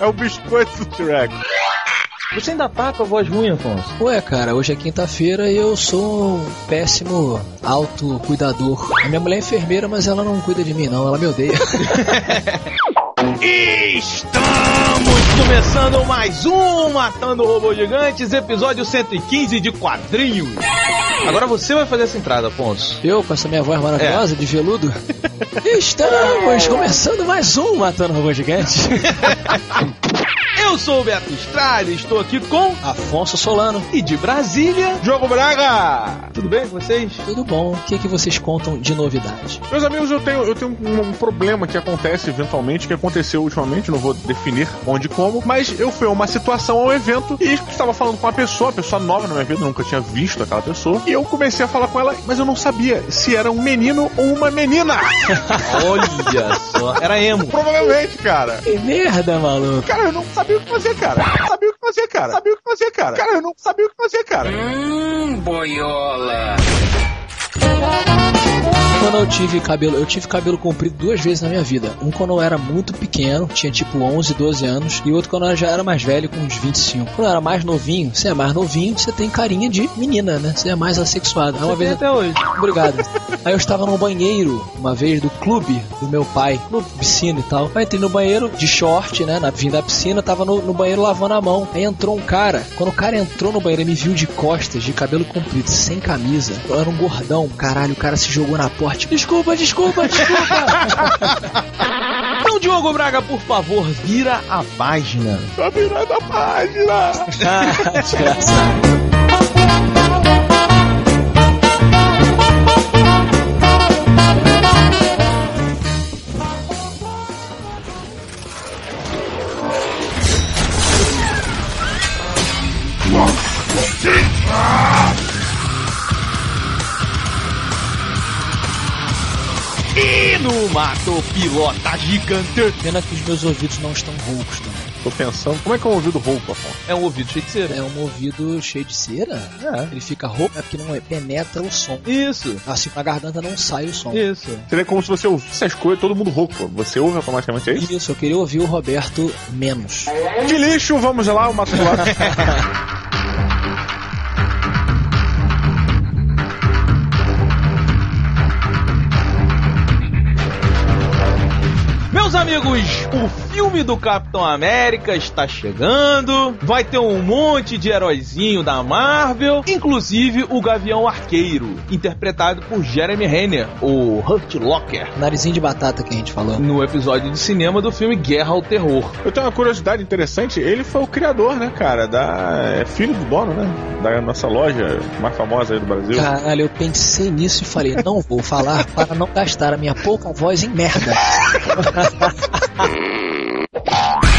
é o biscoito do Shrek. Você ainda tá com a voz ruim, Afonso? Ué, cara, hoje é quinta-feira e eu sou um péssimo autocuidador. A minha mulher é enfermeira, mas ela não cuida de mim, não. Ela me odeia. Estamos começando mais um Matando Robôs Gigantes, episódio 115 de quadrinhos. Agora você vai fazer essa entrada, Afonso. Eu, com essa minha voz maravilhosa de veludo, estamos começando mais um Matando Robôs Gigantes. Eu sou o Beto Estrada, estou aqui com Afonso Solano. e de Brasília, Jogo Braga! tudo bem com vocês? Tudo bom? O que, que vocês contam de novidade? Meus amigos, eu tenho, eu tenho um, um problema que acontece eventualmente, que aconteceu ultimamente, não vou definir onde e como, mas eu fui a uma situação, a um evento, e estava falando com uma pessoa, uma pessoa nova na minha vida, eu nunca tinha visto aquela pessoa, e eu comecei a falar com ela, mas eu não sabia se era um menino ou uma menina. Olha só, era emo. Provavelmente, cara. Que merda, maluco. Cara, eu não sabia o que fazer, cara. Não sabia o que fazer, cara. Sabia o que fazer, cara. Cara, eu não sabia o que fazer, cara. Quando eu tive cabelo, eu tive cabelo comprido duas vezes na minha vida. Um quando eu era muito pequeno, tinha tipo 11, 12 anos, e outro quando eu já era mais velho, com uns 25. Quando eu era mais novinho, você é mais novinho, você tem carinha de menina, né? Você é mais assexuado. Aí uma vez até hoje. Obrigado. Aí eu estava no banheiro, uma vez, do clube do meu pai, clube piscina e tal. Aí entrei no banheiro, de short, né, na vinda da piscina, tava no, no banheiro lavando a mão. Aí entrou um cara, quando o cara entrou no banheiro, ele me viu de costas, de cabelo comprido, sem camisa. Eu era um gordão, caralho, o cara se jogou na porta. Desculpa, desculpa, desculpa. Então, Diogo Braga, por favor, vira a página. Tá virando a página. Ah, Mato Pilota Gigante Pena que os meus ouvidos não estão roucos também. Tô pensando, como é que é um ouvido rouco, Afonso? é um ouvido cheio de cera. É um ouvido cheio de cera? É. Ele fica rouco é porque não penetra o som. Isso, Assim, na garganta não sai o som. isso. Seria como se você ouvisse as coisas, todo mundo rouco. Você ouve automaticamente, é isso? Isso, eu queria ouvir o Roberto menos. De lixo, vamos lá, o Mato amigos, o filme do Capitão América está chegando. Vai ter um monte de heróizinho da Marvel, inclusive o Gavião Arqueiro, interpretado por Jeremy Renner, o Hurt Locker, Narizinho de batata que a gente falou. no episódio de cinema do filme Guerra ao Terror. Eu tenho uma curiosidade interessante, ele foi o criador, né, cara, da... É filho do dono, né, da nossa loja mais famosa aí do Brasil. Caralho, eu pensei nisso e falei, não vou falar para não gastar a minha pouca voz em merda. Yeah.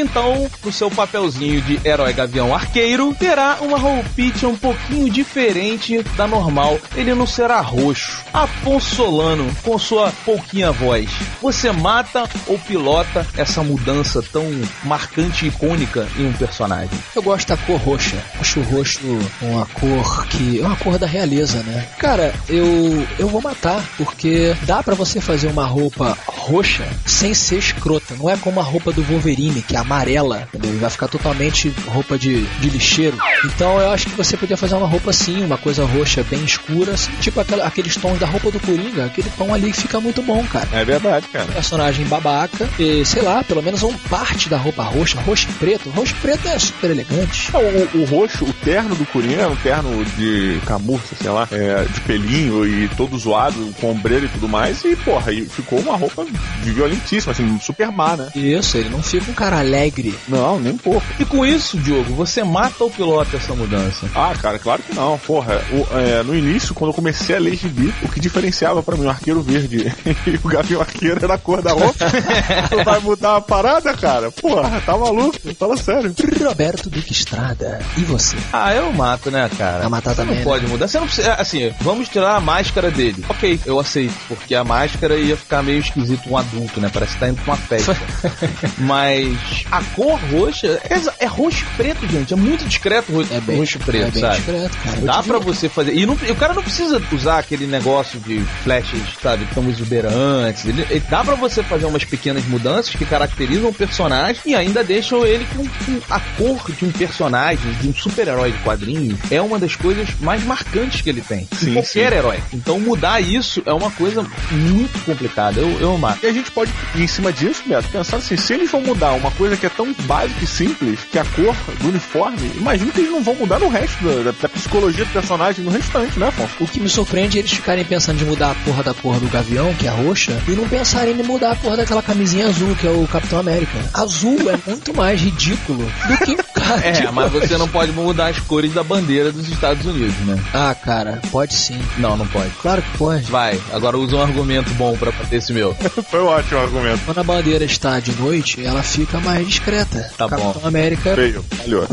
Então, no seu papelzinho de herói gavião arqueiro, terá uma roupinha um pouquinho diferente da normal. Ele não será roxo. Afonso Solano, com sua pouquinha voz, você mata ou pilota essa mudança tão marcante e icônica em um personagem? Eu gosto da cor roxa. Acho o roxo uma cor que é uma cor da realeza, né? Cara, eu eu vou matar porque dá pra você fazer uma roupa roxa sem ser escrota. Não é como a roupa do Wolverine que é amarela, entendeu? E vai ficar totalmente roupa de, de lixeiro. Então eu acho que você podia fazer uma roupa assim, uma coisa roxa bem escura, assim, tipo aquela- aqueles tons da roupa do Coringa. Aquele tom ali fica muito bom, cara É verdade, cara. personagem babaca e, sei lá, pelo menos uma parte da roupa roxa, roxo e preto. Roxo e preto é super elegante. Não, o, o roxo, o terno do Coringa é um terno de camurça, sei lá, é, de pelinho e todo zoado, com ombreira e tudo mais, e porra, e ficou uma roupa violentíssima, assim, super má, né? Isso, ele não fica um cara alegre. Não, nem um pouco. E com isso, Diogo, você mata ou pilota essa mudança? Ah, cara, claro que não. Porra, o- é, no início, quando eu comecei a ler gibi, o que diferenciava pra mim o arqueiro verde e o gavião arqueiro era a cor da roupa. tu vai mudar a parada, cara? Porra, tá maluco? Fala sério. Roberto Duque Estrada. E você? Ah, eu mato, né, cara? Vai matar Você também, Não né? pode mudar. Você não precisa. Assim, vamos tirar a máscara dele. Ok, eu aceito, porque a máscara ia ficar meio esquisito um adulto, né? Parece que tá indo pra uma festa. Mas a cor roxa é, é roxo e preto, gente. É muito discreto roxo, É bem, roxo e preto, é bem sabe? discreto, cara. Dá pra você fazer. E, não- e o cara não precisa usar aquele negócio de flashes, sabe, tão exuberantes. Ele, ele- dá pra você fazer umas pequenas mudanças que caracterizam o personagem e ainda deixam ele com, com a cor de um personagem, de um super-herói de quadrinhos. É uma das coisas mais marcantes que ele tem. Sim, qualquer herói. Então mudar isso é uma coisa muito complicada. Eu, eu amar. E a gente pode, em cima disso, Beto, pensar assim, se eles vão mudar uma coisa que é tão básica e simples, que a cor do uniforme, imagina que eles não vão mudar no resto da, da psicologia do personagem, no restante, né, Afonso? O que me surpreende é eles ficarem pensando de mudar a porra da cor do Gavião, que é roxa, e não pensarem em mudar a porra daquela camisinha azul, que é o Capitão América. Azul é muito mais ridículo do que o cara. É, mas você não pode mudar as cores da bandeira dos Estados Unidos, né? Ah, cara, pode sim. Não, não pode. Claro que pode. Vai, agora usa um argumento bom pra esse meu. Foi um ótimo argumento. Quando a bandeira está de noite, ela fica mais discreta. Tá Capitão bom. América. Feio, falhou.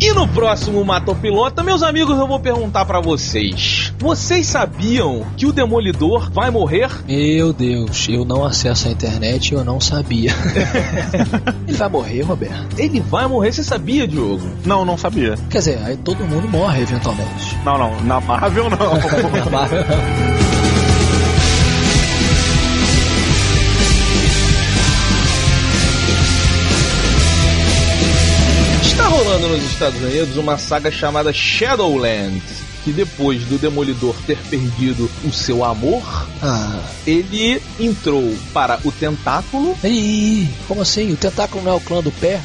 E no próximo Matopilota, meus amigos, eu vou perguntar pra vocês. Vocês sabiam que o Demolidor vai morrer? Meu Deus, eu não acesso a internet e eu não sabia. Ele vai morrer, Roberto? Ele vai morrer, você sabia, Diogo? Não, não sabia. Quer dizer, aí todo mundo morre eventualmente. Não, não, na Marvel não. Na Marvel, Está rolando nos Estados Unidos uma saga chamada Shadowlands. Que depois do Demolidor ter perdido o seu amor, Ah. ele entrou para o Tentáculo. Ih, como assim? O tentáculo não é o clã do pé?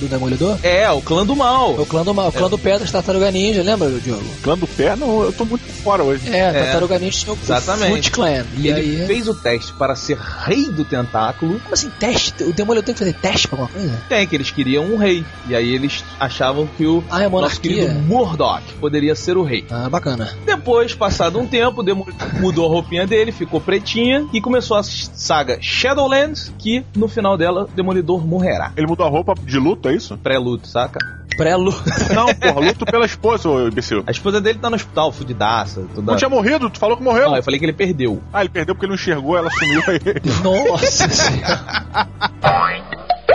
Do Demolidor? É, o clã do É mal. o clã do mal, o clã do pé das Tartaruga Ninja, lembra, Diogo? Clã do pé, não, eu tô muito fora hoje. É, Tartaruga Ninja tinha o Exatamente. Foot Clan. E Ele aí... fez o teste para ser rei do Tentáculo. Como assim, teste? O Demolidor tem que fazer teste pra alguma coisa? Tem, que eles queriam um rei. E aí eles achavam que o Ah, é nosso querido Murdoch poderia ser o rei. Ah, bacana. Depois, passado um tempo, demo- mudou a roupinha dele, ficou pretinha e começou a saga Shadowlands, que no final dela, Demolidor morrerá. Ele mudou a roupa de luto, é isso? Pré-luto, saca? Pré-lu. Não, porra, luto pela esposa, ô imbecil. A esposa dele tá no hospital, fudidaça. Toda... Não tinha morrido, tu falou que morreu. Não, eu falei que ele perdeu. Ah, ele perdeu porque ele não enxergou, ela sumiu aí. Nossa senhora.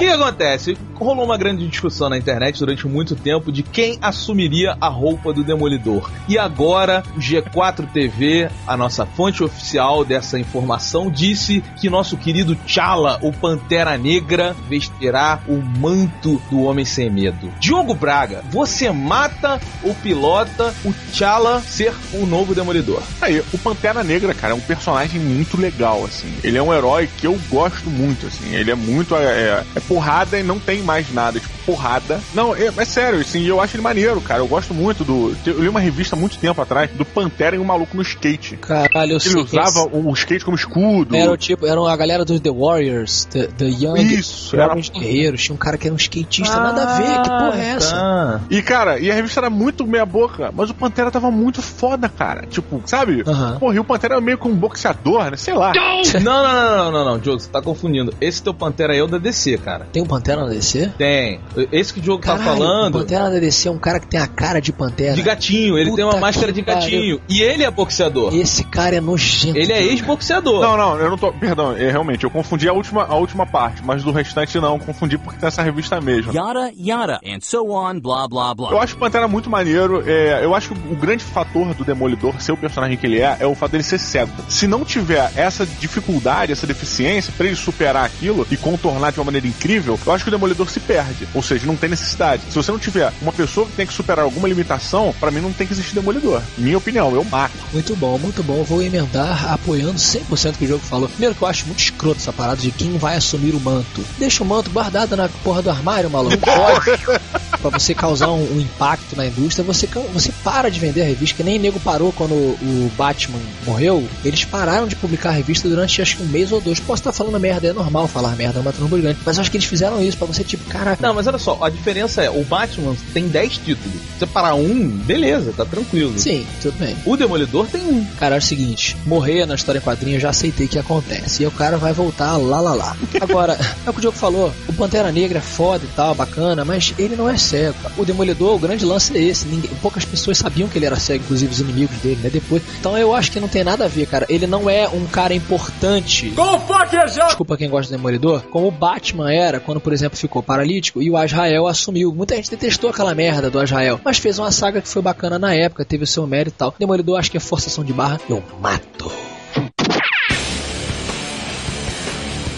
Que que acontece? Rolou uma grande discussão na internet durante muito tempo de quem assumiria a roupa do Demolidor. E agora, o G4 TV, a nossa fonte oficial dessa informação, disse que nosso querido T'Challa, o Pantera Negra, vestirá o manto do Homem Sem Medo. Diogo Braga, você mata ou pilota o T'Challa ser o novo Demolidor? Aí, o Pantera Negra, cara, é um personagem muito legal, assim. Ele é um herói que eu gosto muito, assim. Ele é muito. É, é- é porrada e não tem mais nada. Tipo, porrada. Não, é, é sério, assim, eu acho ele maneiro, cara. Eu gosto muito do. Eu li uma revista há muito tempo atrás do Pantera e um maluco no skate. Caralho, eu sei. Ele usava o skate como escudo. Era o tipo, eram a galera dos The Warriors, The, the Young Isso, era- Jovens Guerreiros. Tinha um cara que era um skatista, nada a ver. Que porra é essa? Tá. E, cara, e a revista era muito meia boca, mas o Pantera tava muito foda, cara. Tipo, sabe? Aham. Porra, e o Pantera era meio que um boxeador, né? Sei lá. Não, não, não, não, não, não, Diogo, você tá confundindo. Esse teu Pantera aí é o da DC, cara. Tem um Pantera na DC? Tem. Esse que o Diogo tá Caralho, falando. o Pantera na DC é um cara que tem a cara de Pantera. De gatinho, ele tem uma Puta máscara de gatinho. E ele é boxeador. Esse cara é nojento. Ele é ex-boxeador. Não, não, eu não tô. Perdão, é, realmente, eu confundi a última, a última parte, mas do restante não, confundi porque tem essa revista mesmo. Yada yada, and so on, blah blah blah. Eu acho o Pantera muito maneiro. é, eu acho que o grande fator do Demolidor ser o personagem que ele é é o fato dele ser cego. Se não tiver essa dificuldade, essa deficiência, pra ele superar aquilo e contornar de uma maneira incrível, eu acho que o Demolidor se perde. Ou seja, não tem necessidade. Se você não tiver uma pessoa que tem que superar alguma limitação, pra mim não tem que existir Demolidor. Minha opinião, eu mato. Muito bom, muito bom. Vou emendar apoiando 100% que o jogo falou. Primeiro que eu acho muito escroto essa parada de quem vai assumir o manto. Deixa o manto guardado na porra do armário, maluco. Pode. Pra você causar um, um impacto na indústria, você, você para de vender a revista, que nem nego parou quando o Batman morreu. Eles pararam de publicar a revista durante acho que um mês ou dois. Posso estar falando merda, é normal falar merda, é uma gigante. Mas acho que eles fizeram isso pra você, tipo, caraca. Não, mas olha só, a diferença é, o Batman tem 10 títulos. Se você parar um, beleza, tá tranquilo. Sim, tudo bem. O Demolidor tem um. Cara, é o seguinte, morrer na história em quadrinho eu já aceitei que acontece. E o cara vai voltar lá lá lá. Agora, é o que o Diogo falou, o Pantera Negra é foda e tal, bacana, mas ele não é cego. O Demolidor, o grande lance é esse. Ninguém, poucas pessoas sabiam que ele era cego, inclusive os inimigos dele, né? Depois. Então eu acho que não tem nada a ver, cara. Ele não é um cara importante. Desculpa quem gosta do Demolidor, como o Batman era quando, por exemplo, ficou paralítico e o Azrael assumiu. Muita gente detestou aquela merda do Azrael, mas fez uma saga que foi bacana na época, teve o seu mérito e tal. Demolidor, acho que é forçação de barra. Eu mato.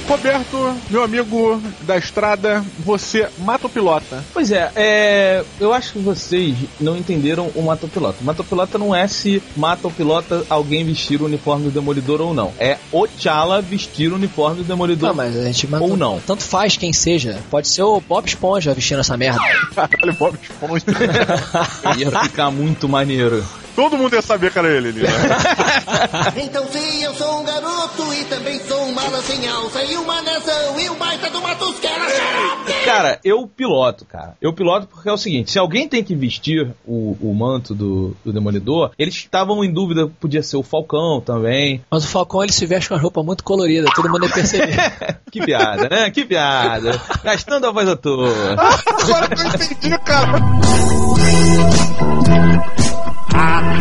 Roberto, meu amigo da estrada, você mata o pilota. Pois é, é, eu acho que vocês não entenderam o Mata o Pilota. O Mata o Pilota não é se mata o pilota alguém vestir o uniforme do Demolidor ou não. É o T'Challa vestir o uniforme do Demolidor. Não, mas a gente mata. Ou não. Tanto faz quem seja. Pode ser o Bob Esponja vestindo essa merda. Caralho, Bob Esponja. Ia ficar muito maneiro. Todo mundo ia saber que era ele ali, né? Então sim, eu sou um garoto e também sou um mala sem alça e uma nação e um baita de uma tosquera xarope. Cara, eu piloto, cara. Eu piloto porque é o seguinte: se alguém tem que vestir o, o manto do, do Demolidor, eles estavam em dúvida, podia ser o Falcão também. Mas o Falcão ele se veste com a roupa muito colorida, todo mundo ia perceber. Que piada, né? Que piada. Gastando a voz à toa. Agora que eu entendi, cara.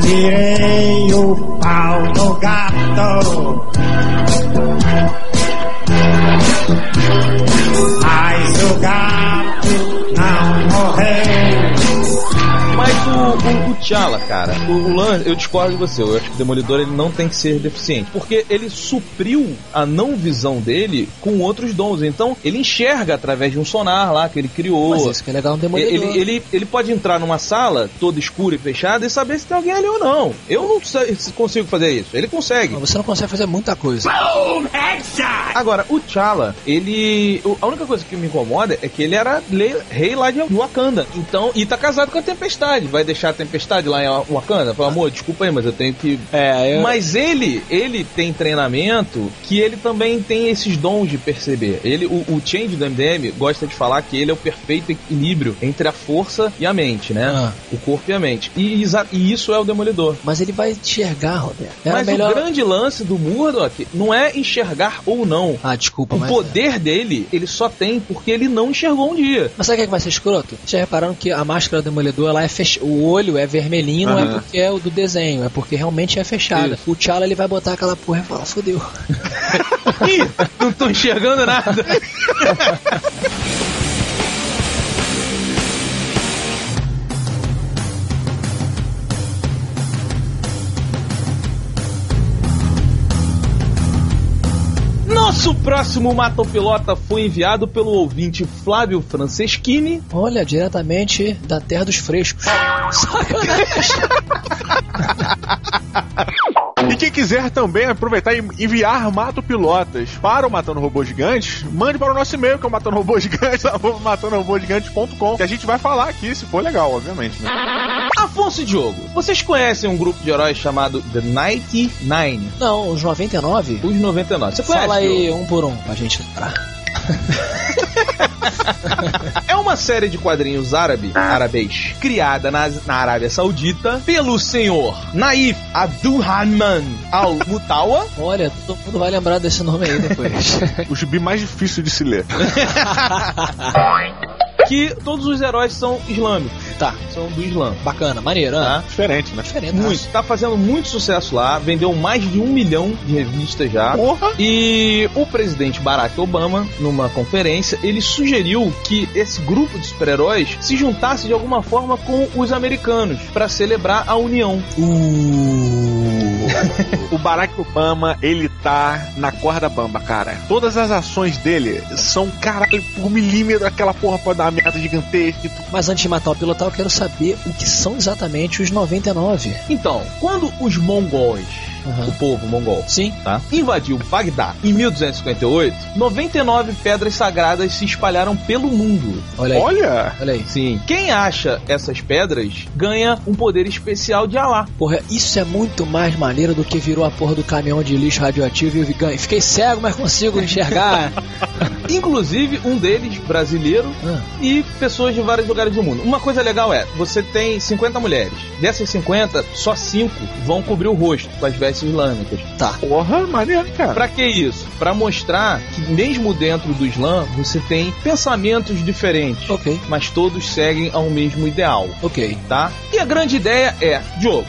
Atirei o pau no gato. T'Challa, cara, o, o lance, eu discordo de você. Eu acho que o Demolidor ele não tem que ser deficiente. Porque ele supriu a não visão dele com outros dons. Então, ele enxerga através de um sonar lá que ele criou. Mas isso que é legal no Demolidor. Ele, ele, ele pode entrar numa sala toda escura e fechada e saber se tem alguém ali ou não. Eu não sei se consigo fazer isso. Ele consegue. Mas Você não consegue fazer muita coisa. Agora, o T'Challa, ele. A única coisa que me incomoda é que ele era rei lá de Wakanda. Então, e tá casado com a Tempestade. Vai deixar a Tempestade lá em Wakanda? Pelo amor, desculpa aí, mas eu tenho que. É, eu... Mas ele, ele tem treinamento que ele também tem esses dons de perceber. Ele, o, o Change do MDM gosta de falar que ele é o perfeito equilíbrio entre a força e a mente, né? Ah. O corpo e a mente. E, e isso é o Demolidor. Mas ele vai enxergar, Roberto. Era Mas melhor... o grande lance do Murdoch não é enxergar ou não. Ah, desculpa, O mas... poder dele, ele só tem porque ele não enxergou um dia. Mas sabe o que é que vai ser escroto? Já repararam que a máscara do Demolidor, ela é fech... o olho é vermelhinho, não é porque é o do desenho, é porque realmente é fechada. Isso. O T'Challa, ele vai botar aquela porra e falar, fodeu. Ih, não tô enxergando nada. Nosso próximo Matopilota foi enviado pelo ouvinte Flávio Franceschini. Olha, diretamente da terra dos frescos. Sacanagem. E quem quiser também aproveitar e enviar Mato Pilotas para o Matando Robô Gigantes, mande para o nosso e-mail, que é o matando robô gigante, matandorobôgigantes.com, que a gente vai falar aqui, se for legal, obviamente, né? Afonso e Diogo, vocês conhecem um grupo de heróis chamado The 99? Não, os 99? Os 99. Você conhece? Fala aí Diogo? um por um pra gente lembrar. É uma série de quadrinhos árabe, árabes, criada na, na Arábia Saudita pelo senhor Naif Abdulrahman Al-Mutawa. Olha, todo mundo vai lembrar desse nome aí depois. O gibi mais difícil de se ler. que todos os heróis são islâmicos, tá, são do Islã. bacana, maneiro, né? Tá? Diferente, né? Diferente. Muito, tá fazendo muito sucesso lá, vendeu mais de um milhão de revistas já. Porra! E o presidente Barack Obama, numa conferência, ele sugeriu que esse grupo de super-heróis se juntasse de alguma forma com os americanos para celebrar a união. O Barack Obama, ele tá na corda bamba, cara. Todas as ações dele são, caralho, por milímetro, aquela porra pode dar uma merda gigantesca. e Mas antes de matar o pilotar, eu quero saber o que são exatamente os 99. Então, quando os mongóis O povo mongol. Sim. Tá? Invadiu Bagdá em 1258. 99 pedras sagradas se espalharam pelo mundo. Olha aí. Olha! Olha aí. Sim. Quem acha essas pedras ganha um poder especial de Alá. Porra, isso é muito mais maneiro do que virou a porra do caminhão de lixo radioativo e eu. Fiquei cego, mas consigo enxergar. Inclusive um deles brasileiro Ah. e pessoas de vários lugares do mundo. Uma coisa legal é, você tem 50 mulheres. Dessas 50, só 5 vão cobrir o rosto com as vestes islâmicas. tá. Porra, maneiro, cara. Pra que isso? Pra mostrar que mesmo dentro do Islã você tem pensamentos diferentes, Ok, mas todos seguem ao mesmo ideal, ok. tá? E a grande ideia é, Diogo,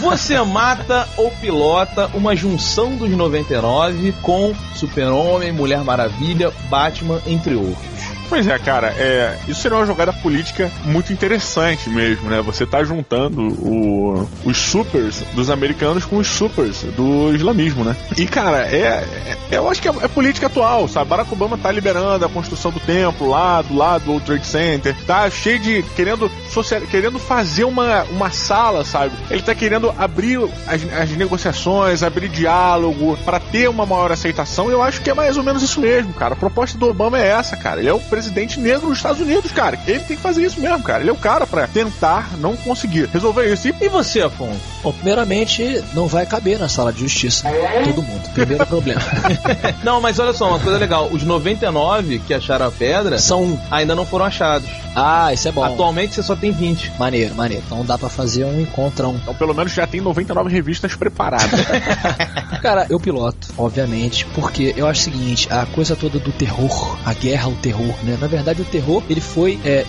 você mata ou pilota uma junção dos 99 com Super-Homem, Mulher Maravilha, Batman, entre outros. Pois é, cara, é, isso seria uma jogada política muito interessante mesmo, né? Você tá juntando o- os supers dos americanos com os supers do islamismo, né? E, cara, é, é- eu acho que é, é política atual, sabe? Barack Obama tá liberando a construção do templo lá do lado do Trade Center, tá cheio de. querendo, social, querendo fazer uma, uma sala, sabe? Ele tá querendo abrir as, as negociações, abrir diálogo, pra ter uma maior aceitação. Eu acho que é mais ou menos isso mesmo, cara. A proposta do Obama é essa, cara. Ele é o negro dos Estados Unidos, cara. Ele tem que fazer isso mesmo, cara. Ele é o cara pra tentar não conseguir resolver isso. E E você, Afonso? Bom, primeiramente, não vai caber na sala de justiça todo mundo. Primeiro problema. Não, mas olha só, uma coisa legal. Os 99 que acharam a pedra São um. ainda não foram achados. Ah, isso é bom. Atualmente você só tem 20. Maneiro, maneiro. Então dá pra fazer um encontrão. então, pelo menos já tem 99 revistas preparadas. Cara, eu piloto, obviamente, porque eu acho o seguinte, a coisa toda do terror, a guerra ao terror, né? Na verdade, o terror, ele foi é,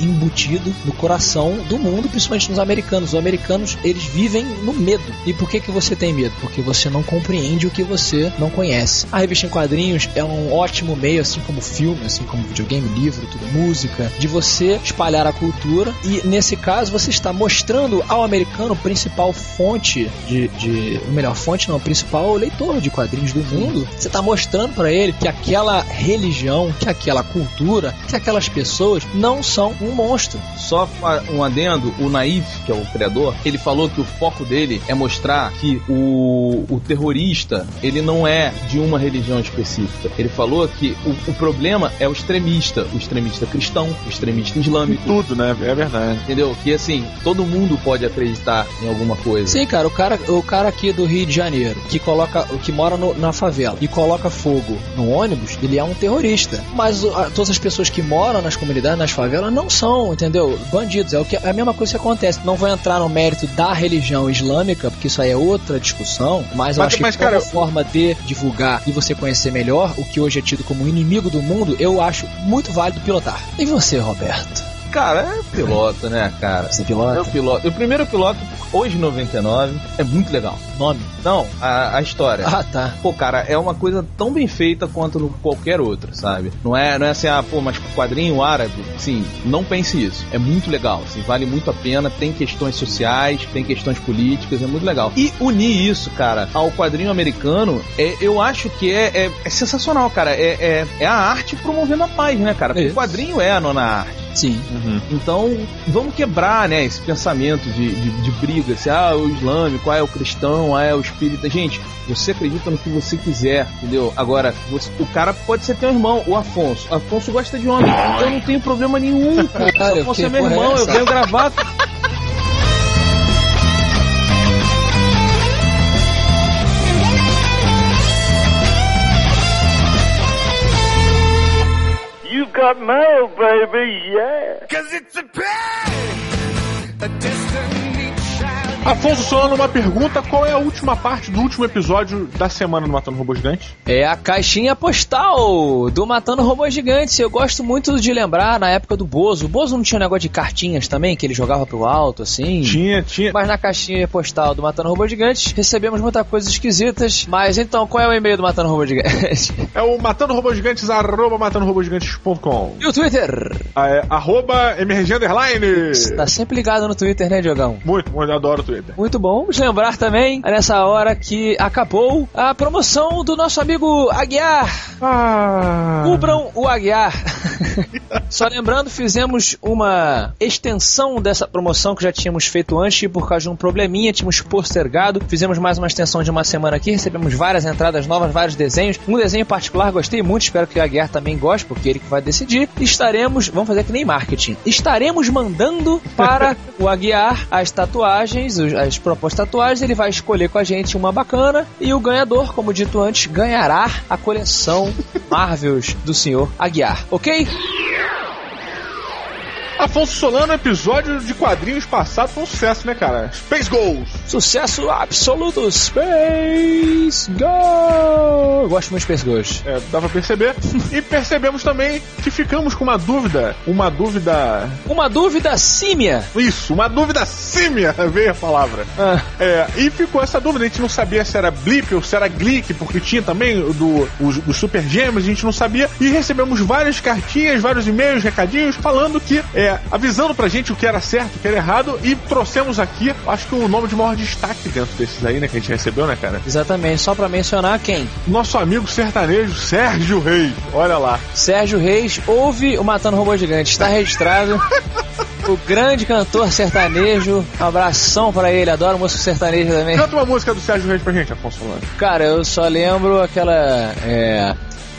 embutido no coração do mundo, principalmente nos americanos. Os americanos, eles vivem no medo. E por que que você tem medo? Porque você não compreende o que você não conhece. A revista em quadrinhos é um ótimo meio, assim como filme, assim como videogame, livro, tudo, música, de você espalhar a cultura e, nesse caso, você está mostrando ao americano principal fonte de, de ou melhor, fonte não, o principal leitor de quadrinhos do mundo. Você está mostrando para ele que aquela religião, que aquela cultura, que aquelas pessoas não são um monstro. Só um adendo, o Naif, que é o criador, ele falou que o foco dele é mostrar que o, o terrorista, ele não é de uma religião específica. Ele falou que o, o problema é o extremista, o extremista cristão, o extremista islâmico. Tudo, né? É verdade. Entendeu? Que assim, todo mundo pode acreditar em alguma coisa. Sim, cara, o cara, o cara aqui do Rio de Janeiro, que coloca, que mora no- na favela e coloca fogo no ônibus, ele é um terrorista. Mas o- a- todas as pessoas que moram nas comunidades, nas favelas, não são, entendeu? Bandidos. É o que é a mesma coisa que acontece. Não vou entrar no mérito da religião islâmica, porque isso aí é outra discussão. Mas eu Mas- acho mas, que cara, forma de divulgar e você conhecer melhor o que hoje é tido como inimigo do mundo, eu acho muito válido pilotar. E você, Roberto? Cara, é piloto, né, cara? Você pilota? Eu piloto. O primeiro piloto, hoje 99, é muito legal. Nome? Não, a, a história. Ah, tá. Pô, cara, é uma coisa tão bem feita quanto no qualquer outra, sabe? Não é, não é assim, ah, pô, mas quadrinho árabe, sim, não pense isso. É muito legal, assim, vale muito a pena, tem questões sociais, tem questões políticas, é muito legal. E unir isso, cara, ao quadrinho americano, é, eu acho que é, é, é sensacional, cara. É, é, é a arte promovendo a paz, né, cara? Porque o quadrinho é a nona arte. Sim. Então, vamos quebrar, né, esse pensamento de, de, de briga, se ah, é o islâmico, ah, é o cristão, ah, é o espírita. Gente, você acredita no que você quiser, entendeu? Agora, você- o cara pode ser teu irmão, o Afonso. Afonso gosta de homem. Eu não tenho problema nenhum, cara. Afonso é meu irmão, eu venho gravar. got mail, baby, yeah. Cause it's a pain. A Afonso Solano, uma pergunta: qual é a última parte do último episódio da semana do Matando Robô Gigante? É a caixinha postal do Matando Robôs Gigantes. Eu gosto muito de lembrar na época do Bozo. O Bozo não tinha um negócio de cartinhas também, que ele jogava pro alto, assim? Tinha, tinha. Mas na caixinha postal do Matando Robôs Gigantes recebemos muitas coisas esquisitas. Mas então, qual é o e-mail do Matando Robôs Gigantes? É o matando robôs gigantes, arroba e o Twitter? É, arroba MRG Underline. Tá sempre ligado no Twitter, né, Diogão? Muito, muito, eu adoro o Twitter. Muito bom. Vamos lembrar também, nessa hora, que acabou a promoção do nosso amigo Aguiar. Ah. Cubram o Aguiar. Só lembrando, fizemos uma extensão dessa promoção que já tínhamos feito antes e por causa de um probleminha tínhamos postergado. Fizemos mais uma extensão de uma semana aqui, recebemos várias entradas novas, vários desenhos. Um desenho em particular gostei muito, espero que o Aguiar também goste, porque ele que vai decidir. Estaremos, vamos fazer que nem marketing, estaremos mandando para o Aguiar as tatuagens, os- as propostas tatuagens, ele vai escolher com a gente uma bacana e o ganhador, como dito antes, ganhará a coleção Marvels do senhor Aguiar, ok? Afonso Solano, episódio de quadrinhos passado foi um sucesso, né, cara? Space Goals. Sucesso absoluto, Space Go! Eu gosto muito de Space Ghost. É, dá pra perceber. e percebemos também que ficamos com uma dúvida. Uma dúvida. Uma dúvida símia. Isso, uma dúvida símia, veio a palavra. Ah. É, e ficou essa dúvida, a gente não sabia se era Blip ou se era Glick, porque tinha também do, os, os Super Gêmeos, a gente não sabia. E recebemos várias cartinhas, vários e-mails, recadinhos, falando que, é, avisando pra gente o que era certo, o que era errado, e trouxemos aqui, acho que o nome de maior destaque dentro desses aí, né, que a gente recebeu, né, cara? Exatamente, só pra mencionar quem? Nosso amigo sertanejo Sérgio Reis, olha lá. Sérgio Reis ouve o Matando Robô Gigante, está registrado. O grande cantor sertanejo, um abração pra ele, adoro música sertaneja também. Canta uma música do Sérgio Reis pra gente, Afonso Solano. Cara, eu só lembro aquela. É.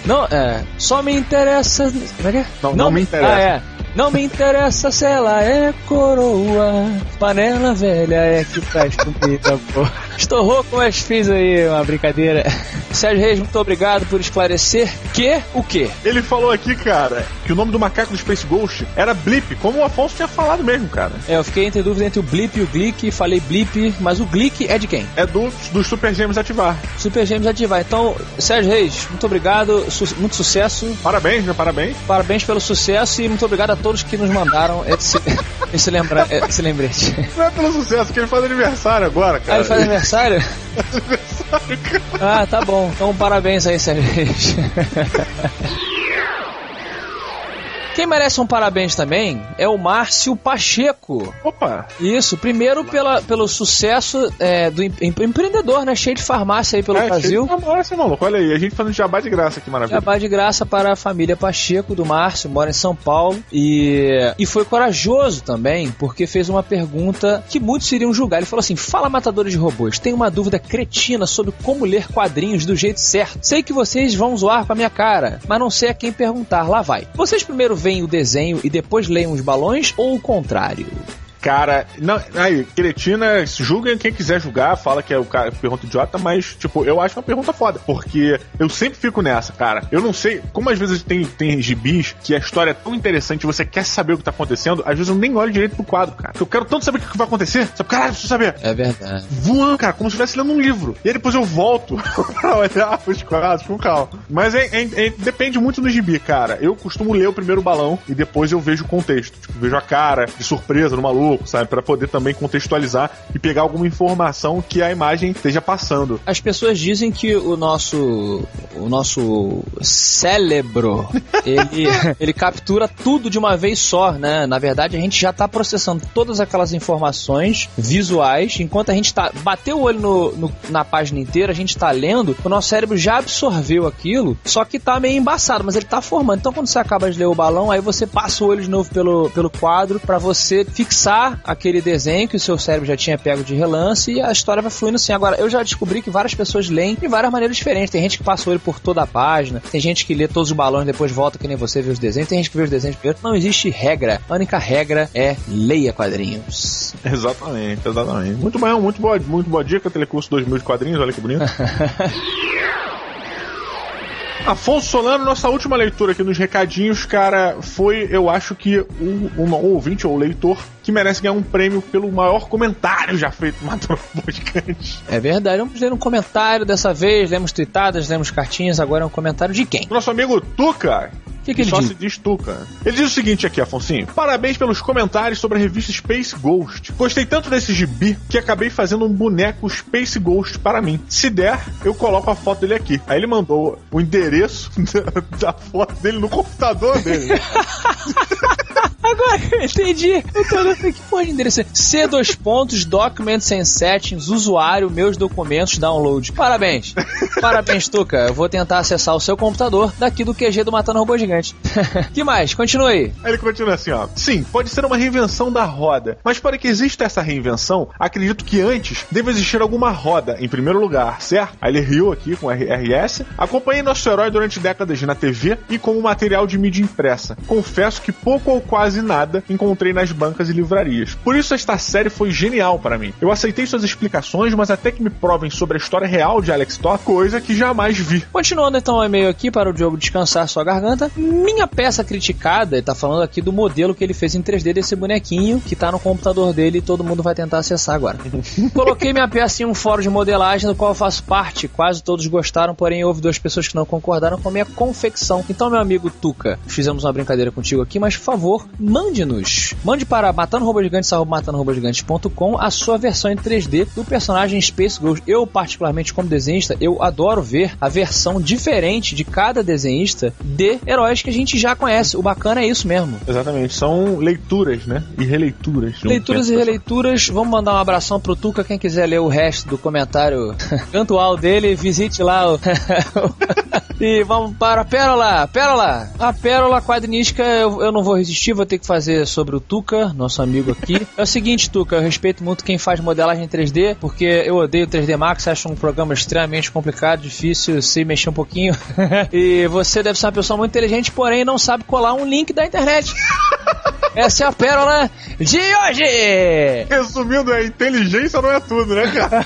Não, é. Só me interessa. Como é que é? Não, não me interessa. Ah, é. Não me interessa se ela é coroa, panela velha é que faz comida boa. Estou rouco, mas fiz aí uma brincadeira. Sérgio Reis, muito obrigado por esclarecer que o quê? Ele falou aqui, cara, que o nome do macaco do Space Ghost era Blip, como o Afonso tinha falado mesmo, cara. É, eu fiquei entre dúvida entre o Blip e o Glick, falei Blip, mas o Glick é de quem? É do, dos Super Gêmeos ativar. Super Gêmeos ativar. Então, Sérgio Reis, muito obrigado, su- muito sucesso, Parabéns, né? Parabéns. Parabéns pelo sucesso e muito obrigado a todos que nos mandaram esse, esse, lembra, esse lembrete. Não é pelo sucesso, que ele faz aniversário agora, Ah, cara. ele faz aniversário? Aniversário, cara. Ah, tá bom. Então parabéns aí, Sérgio. Quem merece um parabéns também é o Márcio Pacheco. Opa! Isso, primeiro pela, pelo sucesso é, do em- empreendedor, né? Cheio de farmácia aí pelo é, Brasil. cheio de esse maluco. Olha aí, a gente fazendo jabá de graça, que maravilha. Jabá de graça para a família Pacheco do Márcio, mora em São Paulo. E, e foi corajoso também, porque fez uma pergunta que muitos iriam julgar. Ele falou assim: Fala, matadores de robôs, tenho uma dúvida cretina sobre como ler quadrinhos do jeito certo. Sei que vocês vão zoar com a minha cara, mas não sei a quem perguntar. Lá vai. Vocês primeiro veem o desenho e depois leem os balões ou o contrário? Cara, não, aí, Cretina, julguem quem quiser julgar, fala que é o cara pergunta idiota, mas, tipo, eu acho uma pergunta foda, porque eu sempre fico nessa, cara. Eu não sei, como às vezes tem, tem gibis que a história é tão interessante e você quer saber o que tá acontecendo, às vezes eu nem olho direito pro quadro, cara. Porque eu quero tanto saber o que vai acontecer, sabe? Caralho, preciso saber. É verdade. Voando, cara, como se estivesse lendo um livro. E aí depois eu volto pra olhar os quadros com calma. Mas é, é- é- depende muito do gibi, cara. Eu costumo ler o primeiro balão e depois eu vejo o contexto. Tipo, vejo a cara de surpresa no maluco, sabe? Pra poder também contextualizar e pegar alguma informação que a imagem esteja passando. As pessoas dizem que o nosso o nosso cérebro ele, ele captura tudo de uma vez só, né? Na verdade, a gente já está processando todas aquelas informações visuais, enquanto a gente tá bateu o olho no, no- na página inteira, a gente está lendo, o nosso cérebro já absorveu aquilo, só que tá meio embaçado, mas ele tá formando. Então, quando você acaba de ler o balão, aí você passa o olho de novo pelo, pelo quadro para você fixar aquele desenho que o seu cérebro já tinha pego de relance e a história vai fluindo assim. Agora, eu já descobri que várias pessoas leem de várias maneiras diferentes. Tem gente que passa o olho por toda a página, tem gente que lê todos os balões e depois volta que nem você vê os desenhos, tem gente que vê os desenhos primeiro. Não existe regra. A única regra é leia quadrinhos. Exatamente, exatamente. Muito bom, muito boa, muito boa dica, Telecurso 2000 de quadrinhos, olha que bonito. Afonso Solano, nossa última leitura aqui nos recadinhos, cara, foi, eu acho que um, um ouvinte ou leitor que merece ganhar um prêmio pelo maior comentário já feito no Matando Podcast. É verdade. Vamos ler um comentário dessa vez. Lemos tweetadas, lemos cartinhas. Agora é um comentário de quem? Nosso amigo Tuca. Que, que ele só diz? se diz Tuca. Ele diz o seguinte aqui, Afonsinho. Parabéns pelos comentários sobre a revista Space Ghost. Gostei tanto desse gibi que acabei fazendo um boneco Space Ghost para mim. Se der, eu coloco a foto dele aqui. Aí ele mandou o endereço da, da foto dele no computador dele. Agora eu entendi. Eu tô olhando aqui, porra de endereço. C dois pontos, Documents and Settings, usuário, meus documentos, download. Parabéns. Parabéns, Tuca. Eu vou tentar acessar o seu computador daqui do QG do Matando Robô Gigante. que mais? Continua aí. Aí ele continua assim, ó. Sim, pode ser uma reinvenção da roda, mas para que exista essa reinvenção, acredito que antes deve existir alguma roda, em primeiro lugar, certo? Aí ele riu aqui com RS. Acompanhei nosso herói durante décadas na TV e como material de mídia impressa. Confesso que pouco ou quase nada encontrei nas bancas e livrarias. Por isso esta série foi genial para mim. Eu aceitei suas explicações, mas até que me provem sobre a história real de Alex Todd, coisa que jamais vi. Continuando então o e-mail aqui para o Diogo descansar sua garganta. Minha peça criticada, ele tá falando aqui do modelo que ele fez em 3D desse bonequinho que tá no computador dele e todo mundo vai tentar acessar agora. Coloquei minha peça em um fórum de modelagem do qual eu faço parte. Quase todos gostaram, porém houve duas pessoas que não concordaram com a minha confecção. Então, meu amigo Tuca, fizemos uma brincadeira contigo aqui, mas por favor, mande-nos. Mande para matandorobogigantes.com a sua versão em 3D do personagem Space Ghost. Eu, particularmente, como desenhista, eu adoro ver a versão diferente de cada desenhista de heróis que a gente já conhece. O bacana é isso mesmo. Exatamente, são leituras, né? E releituras. um Leituras e releituras. Vamos mandar um abração pro Tuca. Quem quiser ler o resto do comentário cantual dele, visite lá o. e vamos para a Pérola. Pérola! A Pérola quadrinística eu, eu não vou resistir, vou ter que fazer sobre o Tuca, nosso amigo aqui. É o seguinte, Tuca, eu respeito muito quem faz modelagem em 3D, porque eu odeio 3D Max, acho um programa extremamente complicado, difícil, se mexer um pouquinho. e você deve ser uma pessoa muito inteligente, porém não sabe colar um link da internet. Essa é a pérola de hoje! Resumindo, a inteligência não é tudo, né, cara?